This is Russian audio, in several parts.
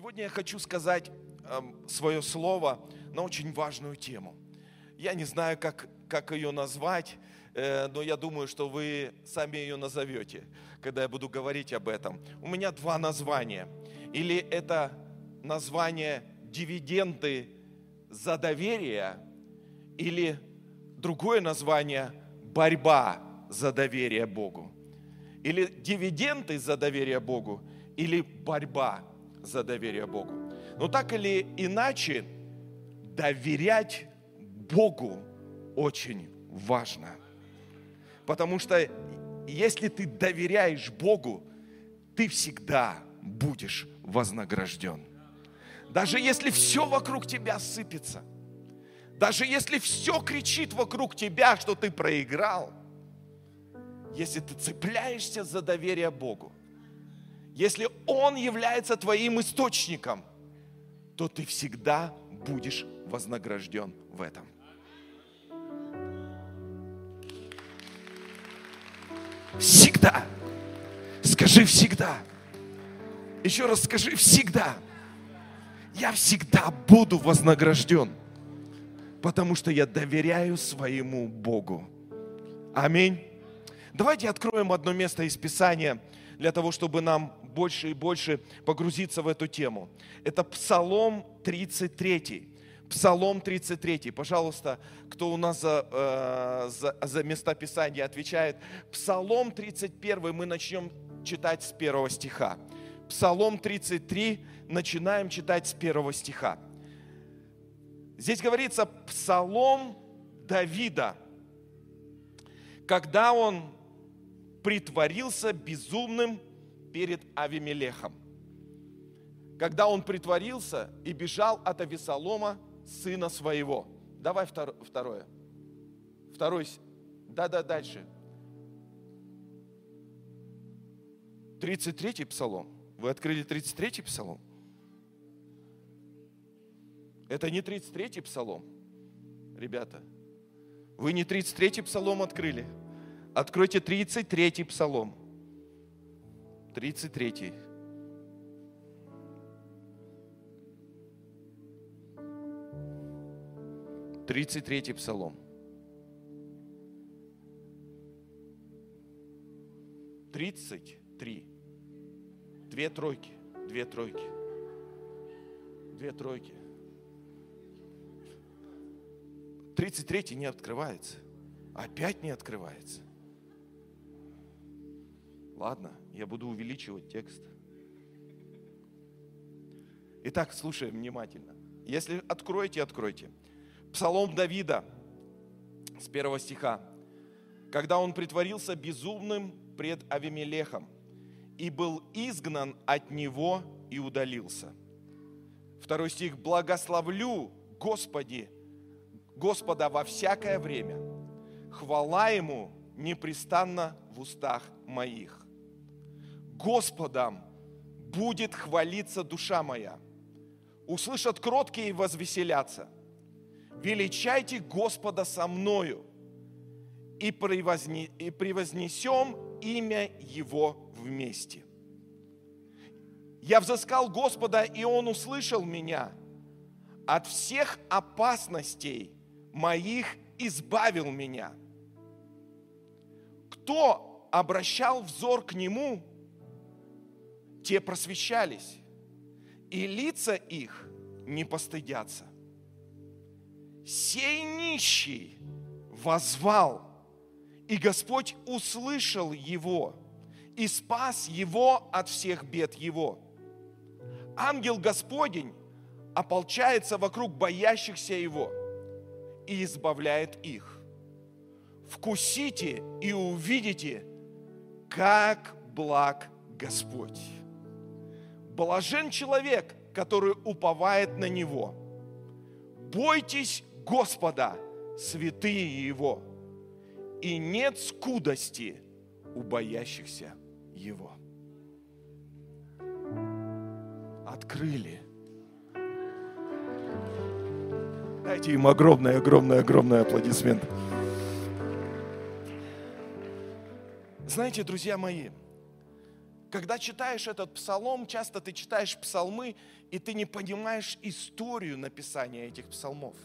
Сегодня я хочу сказать эм, свое слово на очень важную тему. Я не знаю, как, как ее назвать, э, но я думаю, что вы сами ее назовете, когда я буду говорить об этом. У меня два названия. Или это название «Дивиденды за доверие», или другое название «Борьба за доверие Богу». Или дивиденды за доверие Богу, или борьба за доверие Богу. Но так или иначе, доверять Богу очень важно. Потому что если ты доверяешь Богу, ты всегда будешь вознагражден. Даже если все вокруг тебя сыпется, даже если все кричит вокруг тебя, что ты проиграл, если ты цепляешься за доверие Богу, если Он является твоим источником, то ты всегда будешь вознагражден в этом. Всегда. Скажи всегда. Еще раз скажи всегда. Я всегда буду вознагражден, потому что я доверяю своему Богу. Аминь. Давайте откроем одно место из Писания для того, чтобы нам больше и больше погрузиться в эту тему. Это Псалом 33. Псалом 33. Пожалуйста, кто у нас за, э, за, за места Писания отвечает. Псалом 31 мы начнем читать с первого стиха. Псалом 33 начинаем читать с первого стиха. Здесь говорится Псалом Давида, когда он притворился безумным перед Авимелехом. Когда он притворился и бежал от Авесолома, сына своего. Давай второе. Второй. Да-да, дальше. 33-й псалом. Вы открыли 33-й псалом? Это не 33-й псалом, ребята. Вы не 33-й псалом открыли. Откройте 33-й псалом. 33. Тридцать третий псалом. Тридцать три. Две тройки, две тройки, две тройки. Тридцать третий не открывается. Опять не открывается. Ладно, я буду увеличивать текст. Итак, слушаем внимательно. Если откроете, откройте. Псалом Давида с первого стиха. Когда он притворился безумным пред Авимелехом и был изгнан от него и удалился. Второй стих. Благословлю, Господи, Господа во всякое время. Хвала Ему непрестанно в устах моих. Господом будет хвалиться душа моя. Услышат кроткие и возвеселятся. Величайте Господа со мною и, превозне, и превознесем имя Его вместе. Я взыскал Господа, и Он услышал меня. От всех опасностей моих избавил меня. Кто обращал взор к Нему – те просвещались, и лица их не постыдятся. Сей нищий возвал, и Господь услышал его и спас его от всех бед его. Ангел Господень ополчается вокруг боящихся его и избавляет их. Вкусите и увидите, как благ Господь. Блажен человек, который уповает на Него. Бойтесь Господа, святые Его, и нет скудости у боящихся Его. Открыли. Дайте им огромный, огромный, огромный аплодисмент. Знаете, друзья мои, когда читаешь этот псалом, часто ты читаешь псалмы, и ты не понимаешь историю написания этих псалмов.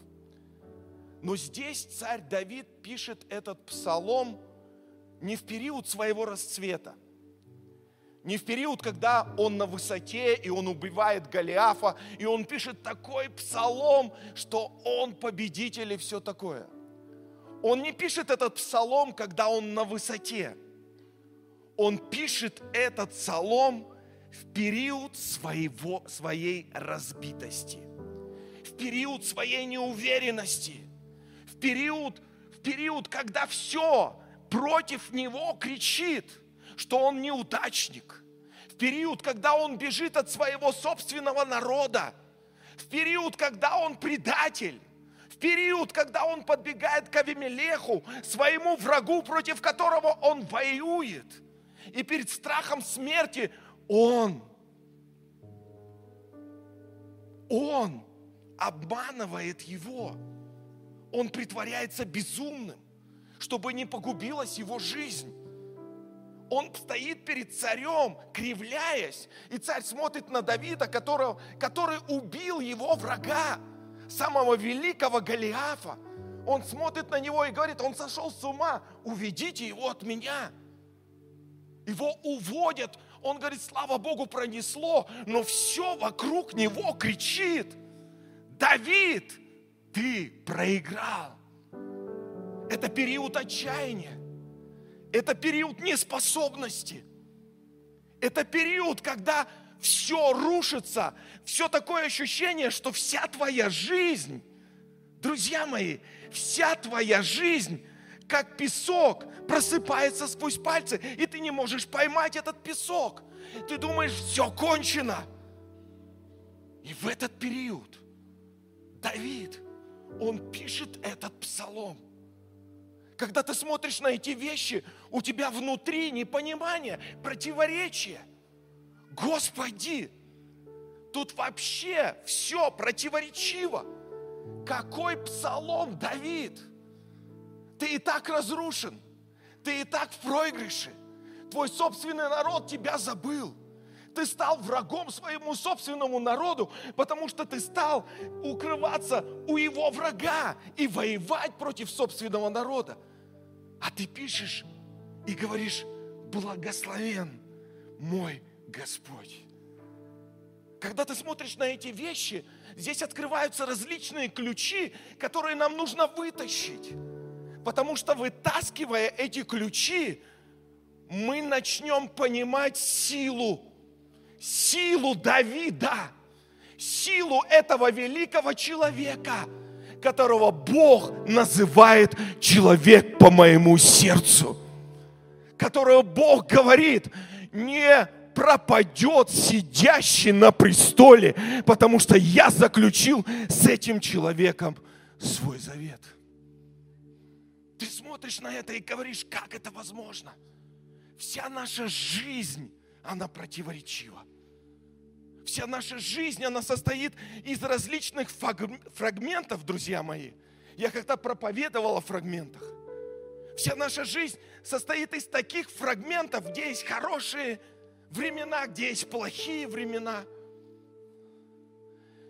Но здесь царь Давид пишет этот псалом не в период своего расцвета – не в период, когда он на высоте, и он убивает Голиафа, и он пишет такой псалом, что он победитель и все такое. Он не пишет этот псалом, когда он на высоте. Он пишет этот псалом в период своего, своей разбитости, в период своей неуверенности, в период, в период, когда все против него кричит – что он неудачник. В период, когда он бежит от своего собственного народа. В период, когда он предатель. В период, когда он подбегает к Авимелеху, своему врагу, против которого он воюет. И перед страхом смерти он, он обманывает его. Он притворяется безумным, чтобы не погубилась его жизнь он стоит перед царем, кривляясь, и царь смотрит на Давида, которого, который убил его врага, самого великого Голиафа. Он смотрит на него и говорит, он сошел с ума, уведите его от меня. Его уводят, он говорит, слава Богу, пронесло, но все вокруг него кричит, Давид, ты проиграл. Это период отчаяния. Это период неспособности. Это период, когда все рушится, все такое ощущение, что вся твоя жизнь, друзья мои, вся твоя жизнь, как песок, просыпается сквозь пальцы, и ты не можешь поймать этот песок. Ты думаешь, все кончено. И в этот период Давид, он пишет этот псалом. Когда ты смотришь на эти вещи, у тебя внутри непонимание, противоречие. Господи, тут вообще все противоречиво. Какой псалом, Давид? Ты и так разрушен, ты и так в проигрыше. Твой собственный народ тебя забыл. Ты стал врагом своему собственному народу, потому что ты стал укрываться у его врага и воевать против собственного народа. А ты пишешь и говоришь, благословен мой Господь. Когда ты смотришь на эти вещи, здесь открываются различные ключи, которые нам нужно вытащить. Потому что вытаскивая эти ключи, мы начнем понимать силу силу Давида, силу этого великого человека, которого Бог называет человек по моему сердцу, которого Бог говорит, не пропадет сидящий на престоле, потому что я заключил с этим человеком свой завет. Ты смотришь на это и говоришь, как это возможно? Вся наша жизнь, она противоречива. Вся наша жизнь, она состоит из различных фрагментов, друзья мои. Я когда проповедовал о фрагментах. Вся наша жизнь состоит из таких фрагментов, где есть хорошие времена, где есть плохие времена.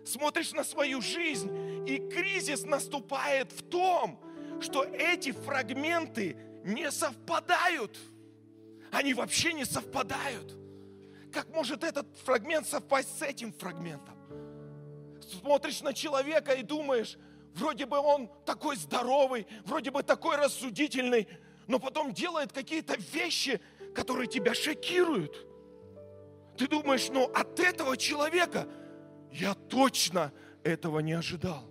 Смотришь на свою жизнь, и кризис наступает в том, что эти фрагменты не совпадают. Они вообще не совпадают как может этот фрагмент совпасть с этим фрагментом? Смотришь на человека и думаешь, вроде бы он такой здоровый, вроде бы такой рассудительный, но потом делает какие-то вещи, которые тебя шокируют. Ты думаешь, ну от этого человека я точно этого не ожидал.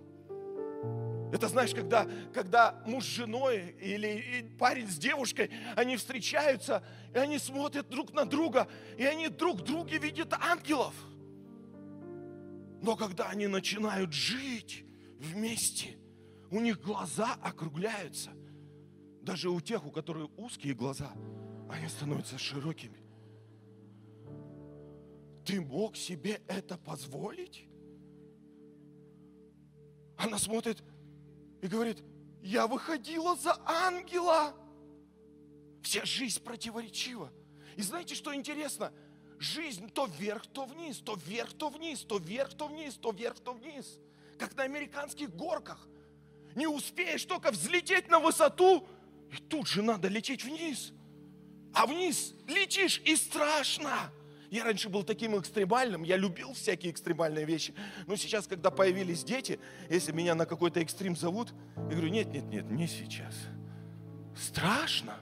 Это знаешь, когда, когда муж с женой или парень с девушкой, они встречаются, и они смотрят друг на друга, и они друг в друге видят ангелов. Но когда они начинают жить вместе, у них глаза округляются. Даже у тех, у которых узкие глаза, они становятся широкими. Ты мог себе это позволить? Она смотрит, и говорит, я выходила за ангела. Вся жизнь противоречива. И знаете, что интересно? Жизнь то вверх, то вниз, то вверх, то вниз, то вверх, то вниз, то вверх, то вниз. Как на американских горках. Не успеешь только взлететь на высоту, и тут же надо лететь вниз. А вниз летишь и страшно. Я раньше был таким экстремальным, я любил всякие экстремальные вещи. Но сейчас, когда появились дети, если меня на какой-то экстрим зовут, я говорю, нет, нет, нет, не сейчас. Страшно.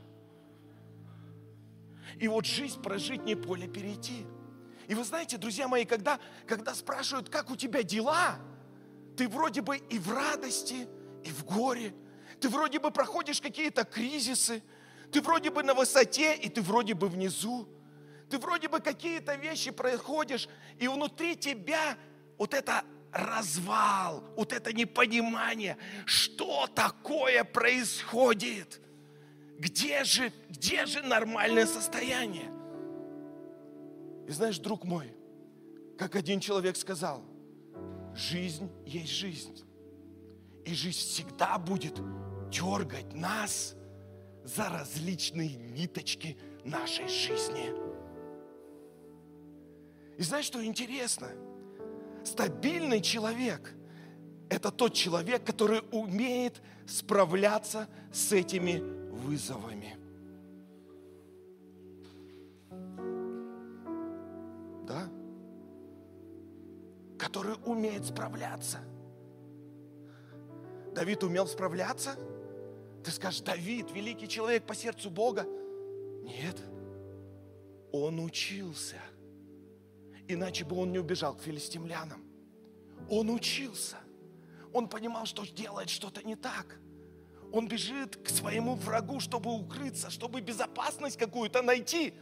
И вот жизнь прожить не поле перейти. И вы знаете, друзья мои, когда, когда спрашивают, как у тебя дела, ты вроде бы и в радости, и в горе. Ты вроде бы проходишь какие-то кризисы, ты вроде бы на высоте, и ты вроде бы внизу. Ты вроде бы какие-то вещи проходишь, и внутри тебя вот это развал, вот это непонимание, что такое происходит. Где же, где же нормальное состояние? И знаешь, друг мой, как один человек сказал, жизнь есть жизнь. И жизнь всегда будет дергать нас за различные ниточки нашей жизни. И знаешь, что интересно? Стабильный человек – это тот человек, который умеет справляться с этими вызовами. Да? Который умеет справляться. Давид умел справляться? Ты скажешь, Давид, великий человек по сердцу Бога. Нет, он учился – Иначе бы он не убежал к филистимлянам. Он учился. Он понимал, что делает что-то не так. Он бежит к своему врагу, чтобы укрыться, чтобы безопасность какую-то найти.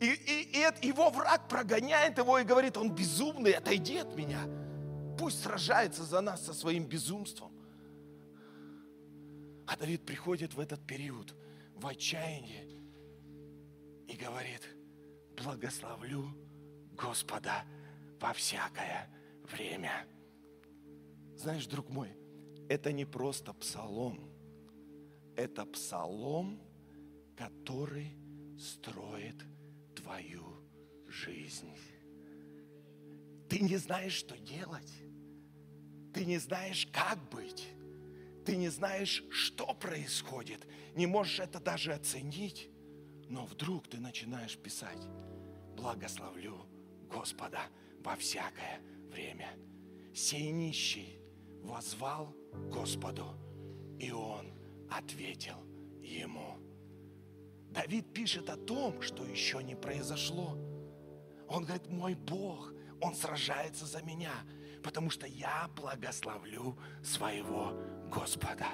И, и, и его враг прогоняет его и говорит, он безумный, отойди от меня. Пусть сражается за нас со своим безумством. А Давид приходит в этот период в отчаянии и говорит, благословлю Господа во всякое время. Знаешь, друг мой, это не просто псалом. Это псалом, который строит твою жизнь. Ты не знаешь, что делать. Ты не знаешь, как быть. Ты не знаешь, что происходит. Не можешь это даже оценить. Но вдруг ты начинаешь писать, благословлю Господа во всякое время. Сей нищий возвал Господу, и он ответил ему. Давид пишет о том, что еще не произошло. Он говорит, мой Бог, Он сражается за меня, потому что я благословлю своего Господа.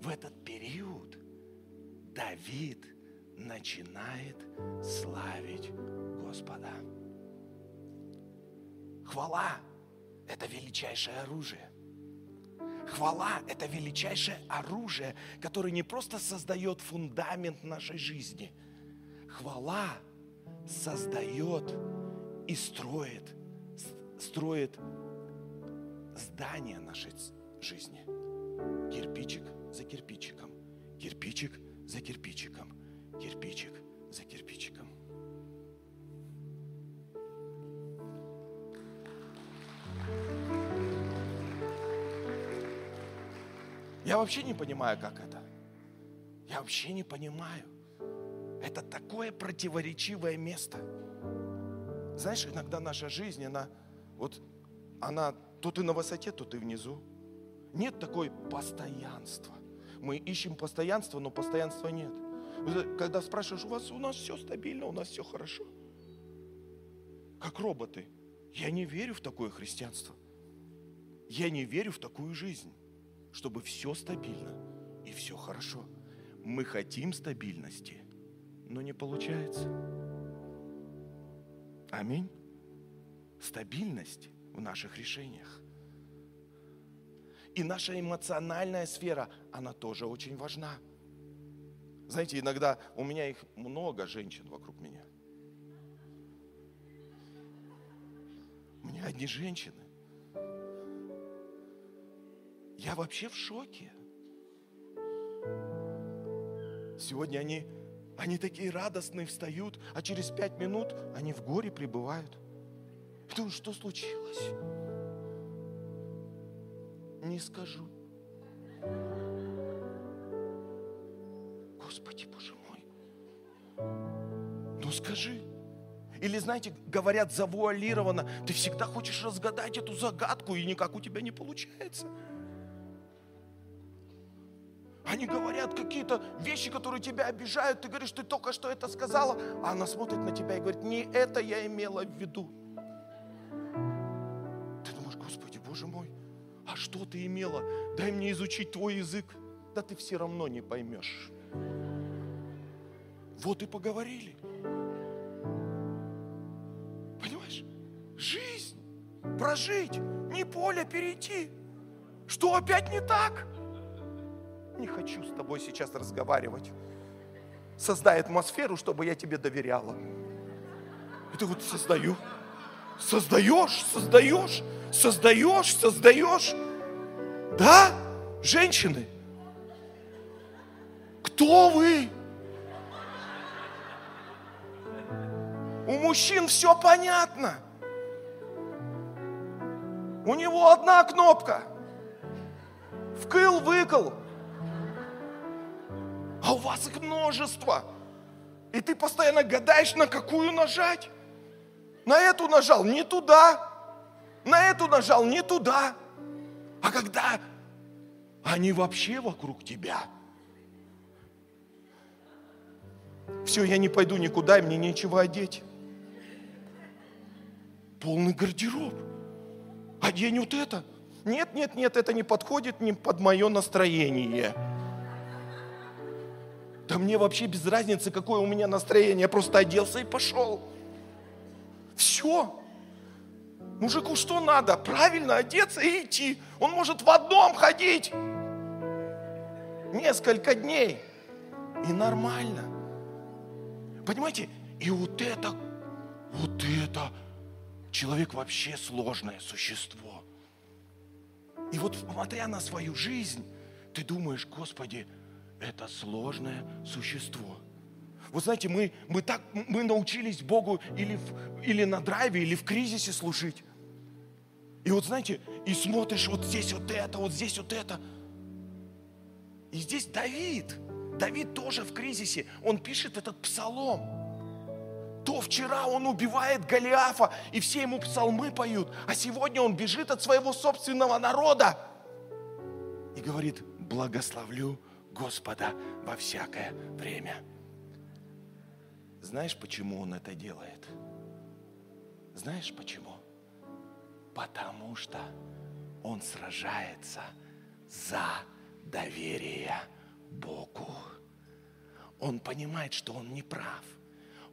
В этот период Давид начинает славить Господа. Хвала – это величайшее оружие. Хвала – это величайшее оружие, которое не просто создает фундамент нашей жизни. Хвала создает и строит, строит здание нашей жизни. Кирпичик за кирпичиком, кирпичик за кирпичиком, кирпичик за кирпичиком. Я вообще не понимаю, как это. Я вообще не понимаю. Это такое противоречивое место. Знаешь, иногда наша жизнь, она вот, она то ты на высоте, то ты внизу. Нет такой постоянства. Мы ищем постоянство, но постоянства нет. Когда спрашиваешь, у вас у нас все стабильно, у нас все хорошо. Как роботы. Я не верю в такое христианство. Я не верю в такую жизнь чтобы все стабильно и все хорошо. Мы хотим стабильности, но не получается. Аминь. Стабильность в наших решениях. И наша эмоциональная сфера, она тоже очень важна. Знаете, иногда у меня их много женщин вокруг меня. Меня одни женщины. Я вообще в шоке. Сегодня они, они такие радостные встают, а через пять минут они в горе пребывают. Думаю, что случилось? Не скажу. Господи, Боже мой. Ну скажи. Или, знаете, говорят завуалированно, ты всегда хочешь разгадать эту загадку, и никак у тебя не получается. Они говорят какие-то вещи, которые тебя обижают. Ты говоришь, ты только что это сказала. А она смотрит на тебя и говорит, не это я имела в виду. Ты думаешь, Господи, Боже мой, а что ты имела? Дай мне изучить твой язык. Да ты все равно не поймешь. Вот и поговорили. Прожить, не поле перейти. Что опять не так? Не хочу с тобой сейчас разговаривать. Создай атмосферу, чтобы я тебе доверяла. Это вот создаю. Создаешь, создаешь, создаешь, создаешь. Да, женщины, кто вы? У мужчин все понятно. У него одна кнопка. Вкл-выкл. А у вас их множество. И ты постоянно гадаешь, на какую нажать. На эту нажал, не туда. На эту нажал, не туда. А когда они вообще вокруг тебя. Все, я не пойду никуда, мне нечего одеть. Полный гардероб. Одень вот это. Нет, нет, нет, это не подходит не под мое настроение. Да мне вообще без разницы, какое у меня настроение. Я просто оделся и пошел. Все. Мужику что надо? Правильно одеться и идти. Он может в одном ходить. Несколько дней. И нормально. Понимаете? И вот это, вот это, человек вообще сложное существо. И вот смотря на свою жизнь, ты думаешь, Господи, это сложное существо. Вы знаете, мы, мы, так, мы научились Богу или, в, или на драйве, или в кризисе служить. И вот знаете, и смотришь вот здесь вот это, вот здесь вот это. И здесь Давид, Давид тоже в кризисе, он пишет этот псалом. То вчера он убивает Голиафа, и все ему псалмы поют, а сегодня он бежит от своего собственного народа и говорит, благословлю Господа во всякое время. Знаешь, почему он это делает? Знаешь почему? Потому что он сражается за доверие Богу. Он понимает, что он не прав.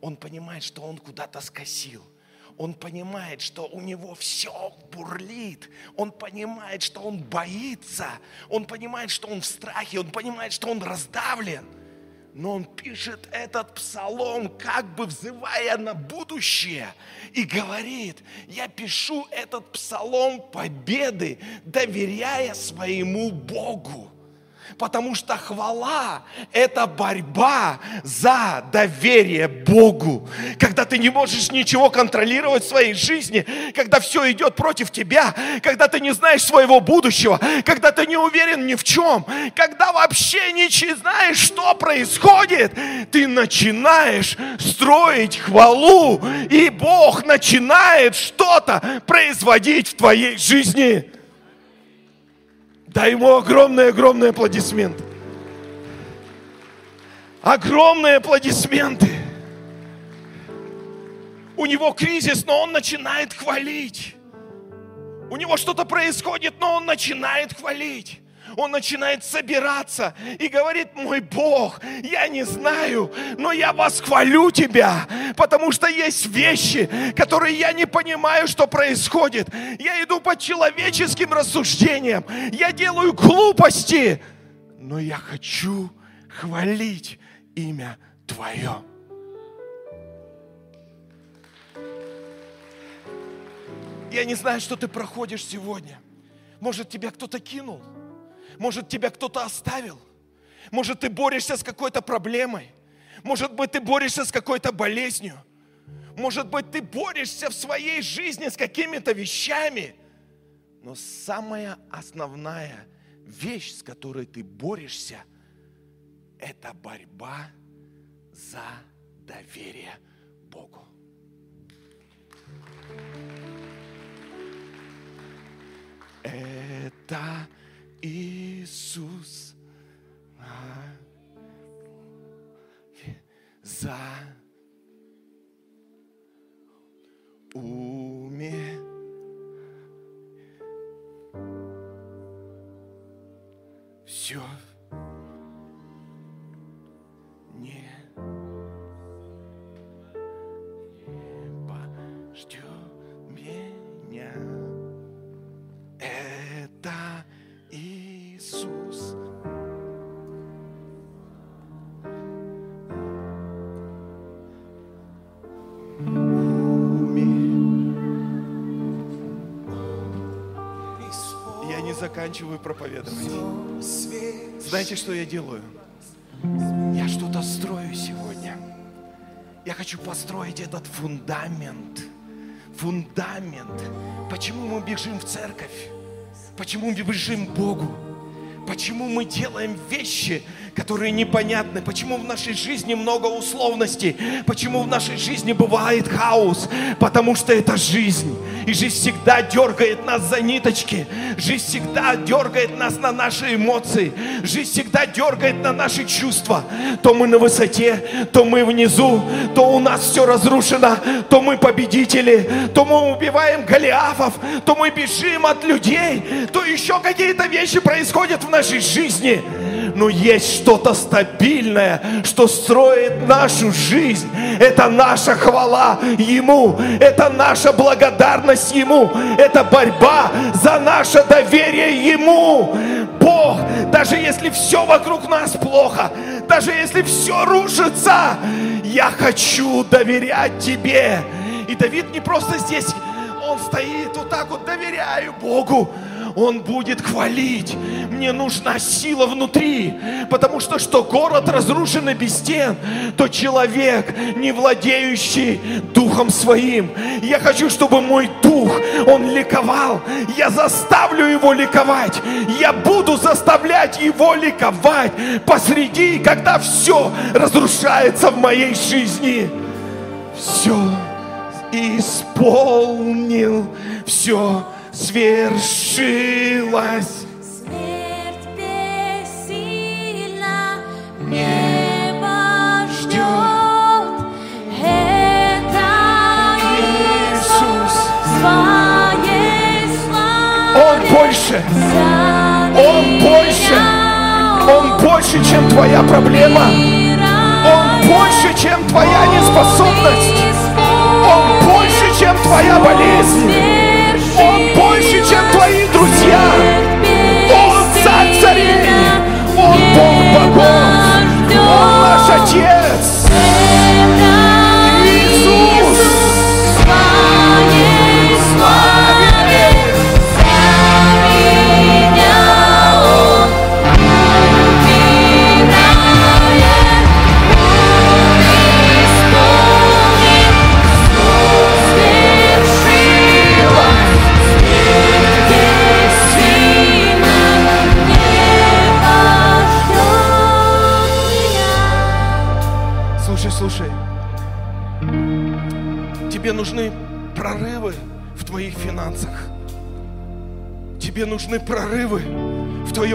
Он понимает, что он куда-то скосил он понимает, что у него все бурлит, он понимает, что он боится, он понимает, что он в страхе, он понимает, что он раздавлен. Но он пишет этот псалом, как бы взывая на будущее, и говорит, я пишу этот псалом победы, доверяя своему Богу. Потому что хвала – это борьба за доверие Богу. Когда ты не можешь ничего контролировать в своей жизни, когда все идет против тебя, когда ты не знаешь своего будущего, когда ты не уверен ни в чем, когда вообще не знаешь, что происходит, ты начинаешь строить хвалу, и Бог начинает что-то производить в твоей жизни. Дай ему огромные-огромные аплодисменты. Огромные аплодисменты. У него кризис, но он начинает хвалить. У него что-то происходит, но он начинает хвалить он начинает собираться и говорит, мой Бог, я не знаю, но я восхвалю Тебя, потому что есть вещи, которые я не понимаю, что происходит. Я иду по человеческим рассуждениям, я делаю глупости, но я хочу хвалить имя Твое. Я не знаю, что ты проходишь сегодня. Может, тебя кто-то кинул. Может, тебя кто-то оставил. Может, ты борешься с какой-то проблемой. Может быть, ты борешься с какой-то болезнью. Может быть, ты борешься в своей жизни с какими-то вещами. Но самая основная вещь, с которой ты борешься, это борьба за доверие Богу. Это Иисус за уме. Все заканчиваю проповедовать. Знаете, что я делаю? Я что-то строю сегодня. Я хочу построить этот фундамент. Фундамент. Почему мы бежим в церковь? Почему мы бежим к Богу? Почему мы делаем вещи, которые непонятны? Почему в нашей жизни много условностей? Почему в нашей жизни бывает хаос? Потому что это жизнь. И жизнь всегда дергает нас за ниточки. Жизнь всегда дергает нас на наши эмоции. Жизнь всегда дергает на наши чувства. То мы на высоте, то мы внизу, то у нас все разрушено, то мы победители, то мы убиваем Голиафов, то мы бежим от людей, то еще какие-то вещи происходят в нашей жизни. Но есть что-то стабильное, что строит нашу жизнь. Это наша хвала Ему, это наша благодарность Ему, это борьба за наше доверие Ему. Бог, даже если все вокруг нас плохо, даже если все рушится, я хочу доверять Тебе. И Давид не просто здесь, он стоит вот так вот, доверяю Богу. Он будет хвалить. Мне нужна сила внутри, потому что что город разрушен и без стен, то человек, не владеющий духом своим. Я хочу, чтобы мой дух, он ликовал. Я заставлю его ликовать. Я буду заставлять его ликовать посреди, когда все разрушается в моей жизни. Все исполнил, все свершилось. Смерть бессильна, небо ждет. Это Иисус своей славе Он больше, Он больше, Он больше, чем твоя проблема. Он больше, чем твоя неспособность.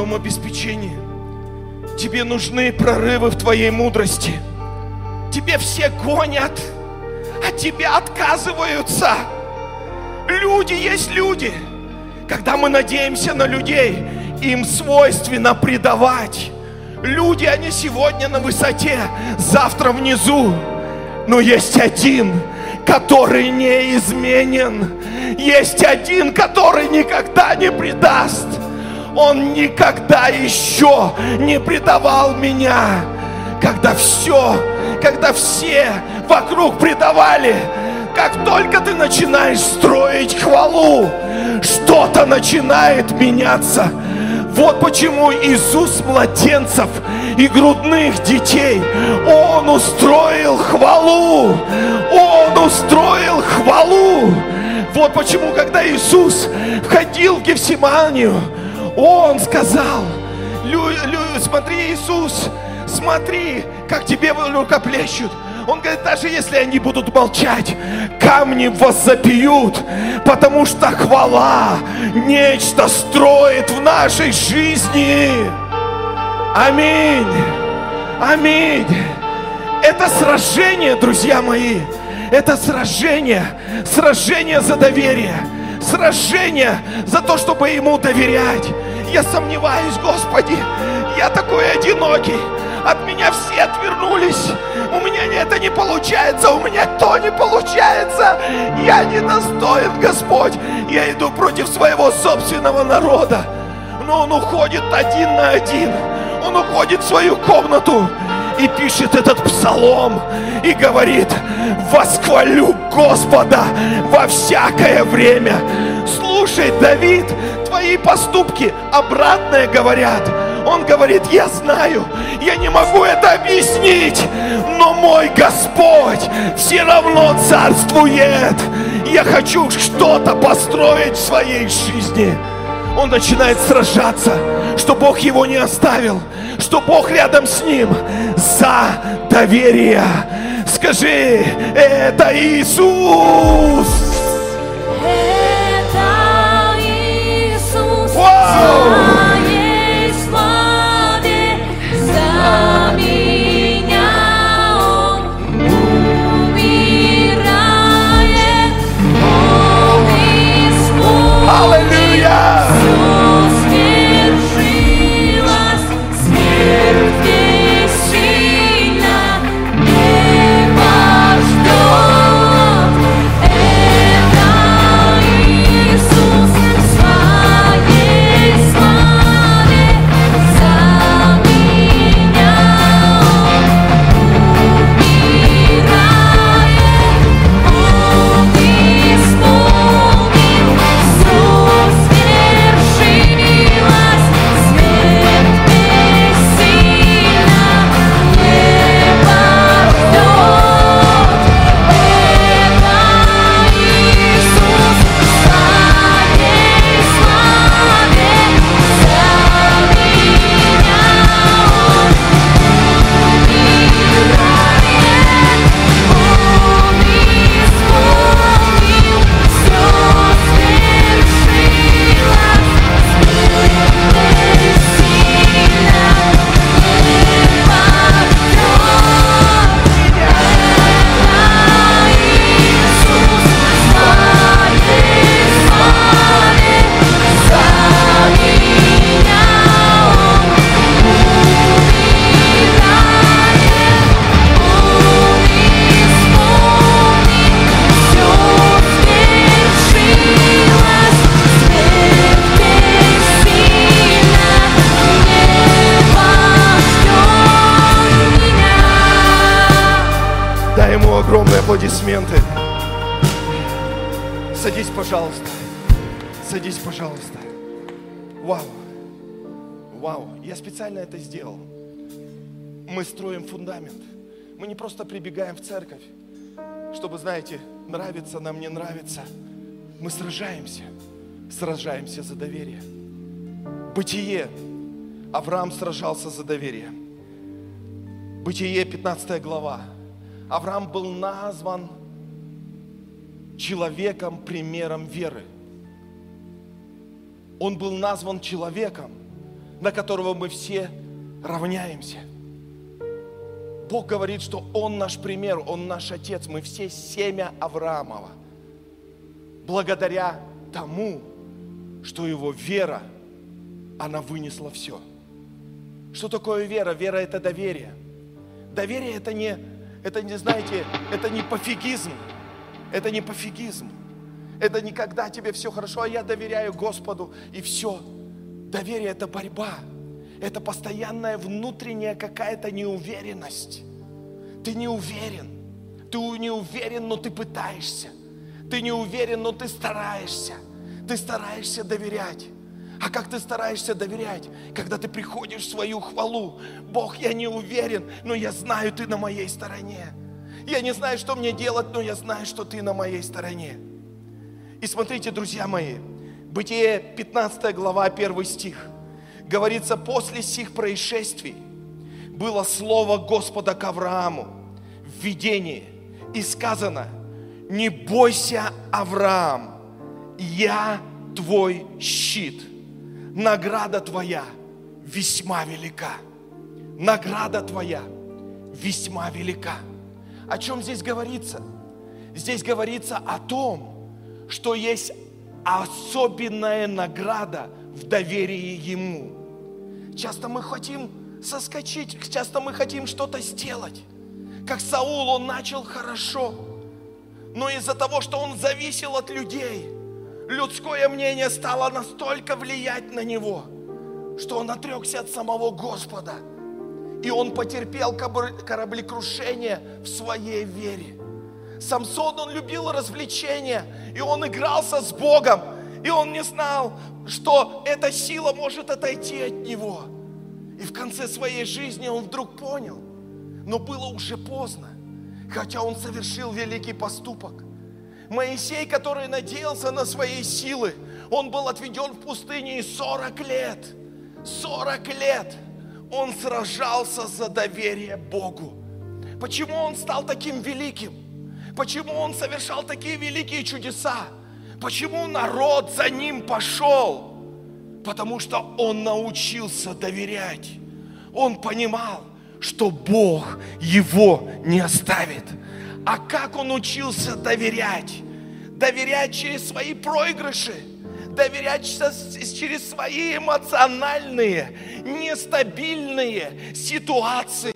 Твоем обеспечении. Тебе нужны прорывы в твоей мудрости. Тебе все гонят, а тебя отказываются. Люди есть люди. Когда мы надеемся на людей, им свойственно предавать. Люди, они сегодня на высоте, завтра внизу. Но есть один, который не изменен. Есть один, который никогда не предаст. Он никогда еще не предавал меня. Когда все, когда все вокруг предавали, как только ты начинаешь строить хвалу, что-то начинает меняться. Вот почему Иисус младенцев и грудных детей, Он устроил хвалу. Он устроил хвалу. Вот почему, когда Иисус входил в Гефсиманию, Он сказал, «Лю- лю- смотри, Иисус, смотри, как тебе рукоплещут. Он говорит, даже если они будут молчать, камни возопьют, потому что хвала нечто строит в нашей жизни. Аминь. Аминь. Это сражение, друзья мои. Это сражение. Сражение за доверие. Сражение за то, чтобы ему доверять. Я сомневаюсь, Господи. Я такой одинокий. От меня все отвернулись. У меня это не получается. У меня то не получается. Я не достоин, Господь. Я иду против своего собственного народа. Но он уходит один на один. Он уходит в свою комнату и пишет этот псалом и говорит, восхвалю Господа во всякое время. Слушай, Давид, твои поступки обратное говорят. Он говорит, я знаю, я не могу это объяснить, но мой Господь все равно царствует. Я хочу что-то построить в своей жизни он начинает сражаться, что Бог его не оставил, что Бог рядом с ним за доверие. Скажи, это Иисус. Это Иисус Вау! Строим фундамент. Мы не просто прибегаем в церковь, чтобы, знаете, нравится нам, не нравится. Мы сражаемся. Сражаемся за доверие. Бытие. Авраам сражался за доверие. Бытие, 15 глава. Авраам был назван человеком, примером веры. Он был назван человеком, на которого мы все равняемся. Бог говорит, что Он наш пример, Он наш отец, мы все семя Авраамова. Благодаря тому, что его вера, она вынесла все. Что такое вера? Вера – это доверие. Доверие – это не, это не, знаете, это не пофигизм. Это не пофигизм. Это не когда тебе все хорошо, а я доверяю Господу и все. Доверие – это борьба. Это постоянная внутренняя какая-то неуверенность. Ты не уверен. Ты не уверен, но ты пытаешься. Ты не уверен, но ты стараешься. Ты стараешься доверять. А как ты стараешься доверять, когда ты приходишь в свою хвалу? Бог, я не уверен, но я знаю, ты на моей стороне. Я не знаю, что мне делать, но я знаю, что ты на моей стороне. И смотрите, друзья мои, Бытие 15 глава, 1 стих. Говорится, после сих происшествий было слово Господа к Аврааму в видении. И сказано, не бойся, Авраам, я твой щит. Награда твоя весьма велика. Награда твоя весьма велика. О чем здесь говорится? Здесь говорится о том, что есть особенная награда в доверии Ему. Часто мы хотим соскочить, часто мы хотим что-то сделать. Как Саул, он начал хорошо, но из-за того, что он зависел от людей, людское мнение стало настолько влиять на него, что он отрекся от самого Господа. И он потерпел кораблекрушение в своей вере. Самсон, он любил развлечения, и он игрался с Богом, и он не знал, что эта сила может отойти от него. И в конце своей жизни он вдруг понял, но было уже поздно, хотя он совершил великий поступок. Моисей, который надеялся на свои силы, он был отведен в пустыне и 40 лет, 40 лет он сражался за доверие Богу. Почему он стал таким великим? Почему он совершал такие великие чудеса? Почему народ за ним пошел? Потому что он научился доверять. Он понимал, что Бог его не оставит. А как он учился доверять? Доверять через свои проигрыши, доверять через свои эмоциональные, нестабильные ситуации,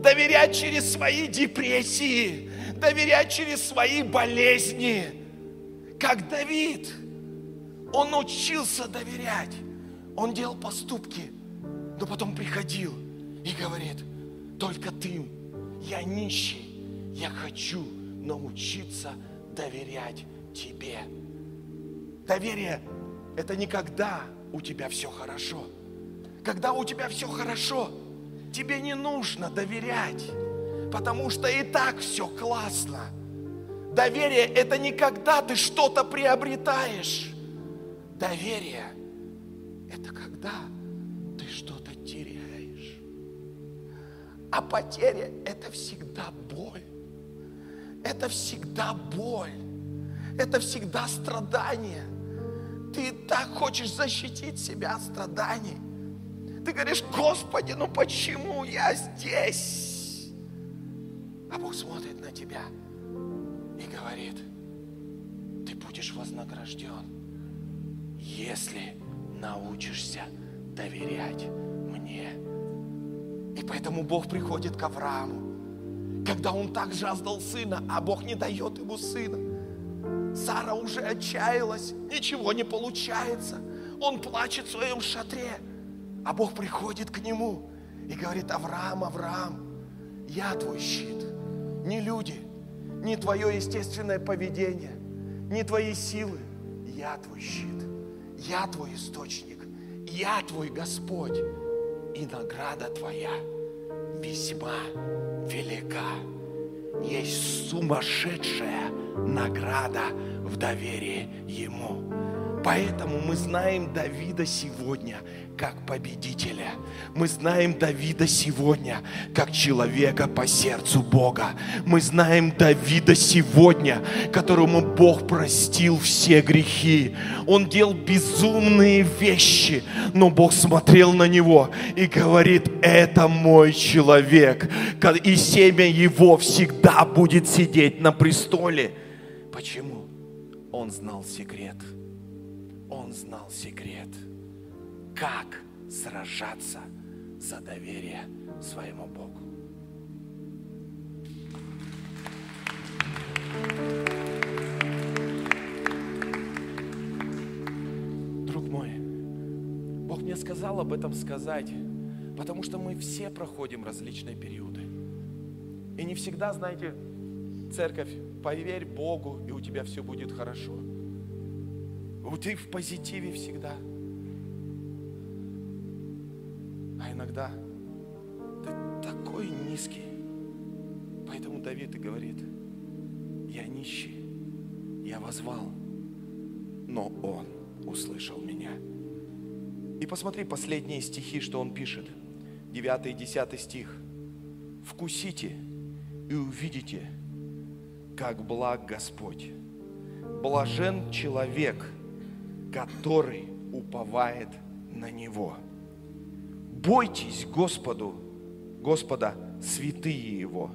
доверять через свои депрессии, доверять через свои болезни. Как Давид, он учился доверять. Он делал поступки, но потом приходил и говорит, только ты, я нищий, я хочу научиться доверять тебе. Доверие – это не когда у тебя все хорошо. Когда у тебя все хорошо, тебе не нужно доверять, потому что и так все классно. Доверие – это не когда ты что-то приобретаешь. Доверие – это когда ты что-то теряешь. А потеря – это всегда боль. Это всегда боль. Это всегда страдание. Ты так хочешь защитить себя от страданий. Ты говоришь, Господи, ну почему я здесь? А Бог смотрит на тебя и говорит, ты будешь вознагражден, если научишься доверять мне. И поэтому Бог приходит к Аврааму, когда он так жаждал сына, а Бог не дает ему сына. Сара уже отчаялась, ничего не получается. Он плачет в своем шатре, а Бог приходит к нему и говорит, Авраам, Авраам, я твой щит, не люди, не твое естественное поведение, не твои силы, я твой щит, я твой источник, я твой Господь, и награда твоя весьма велика. Есть сумасшедшая награда в доверии Ему. Поэтому мы знаем Давида сегодня как победителя. Мы знаем Давида сегодня как человека по сердцу Бога. Мы знаем Давида сегодня, которому Бог простил все грехи. Он делал безумные вещи, но Бог смотрел на него и говорит, это мой человек. И семя его всегда будет сидеть на престоле. Почему? Он знал секрет. Он знал секрет, как сражаться за доверие своему Богу. Друг мой, Бог мне сказал об этом сказать, потому что мы все проходим различные периоды. И не всегда, знаете, церковь, поверь Богу, и у тебя все будет хорошо. Ты в позитиве всегда. да, ты такой низкий. Поэтому Давид и говорит, я нищий, я возвал, но он услышал меня. И посмотри последние стихи, что он пишет. 9 и 10 стих. «Вкусите и увидите, как благ Господь. Блажен человек, который уповает на Него. Бойтесь Господу, Господа, святые Его,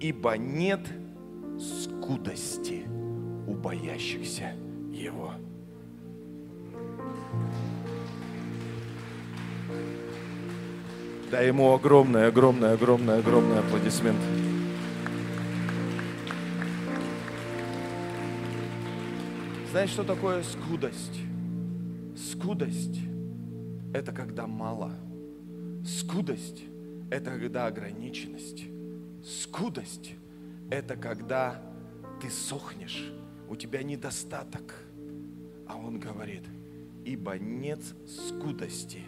ибо нет скудости у боящихся Его. Дай ему огромный, огромный, огромный, огромный аплодисмент. Знаешь, что такое скудость? Скудость – это когда мало. Скудость – это когда ограниченность. Скудость – это когда ты сохнешь, у тебя недостаток. А он говорит, ибо нет скудости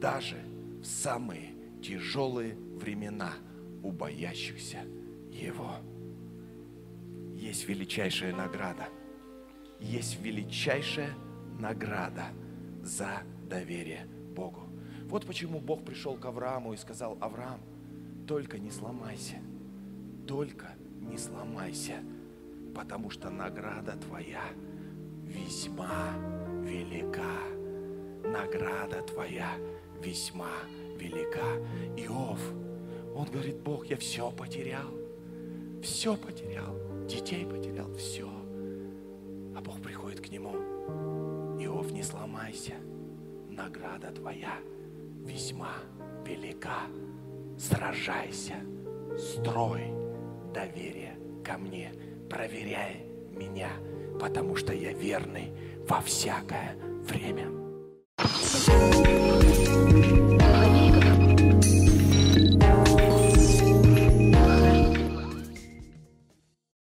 даже в самые тяжелые времена у боящихся Его. Есть величайшая награда. Есть величайшая награда за доверие Богу. Вот почему Бог пришел к Аврааму и сказал, Авраам, только не сломайся, только не сломайся, потому что награда твоя весьма велика. Награда твоя весьма велика. Иов, он говорит, Бог, я все потерял, все потерял, детей потерял, все. К нему, Иов, не сломайся, награда твоя весьма велика. Сражайся, строй доверие ко мне, проверяй меня, потому что я верный во всякое время.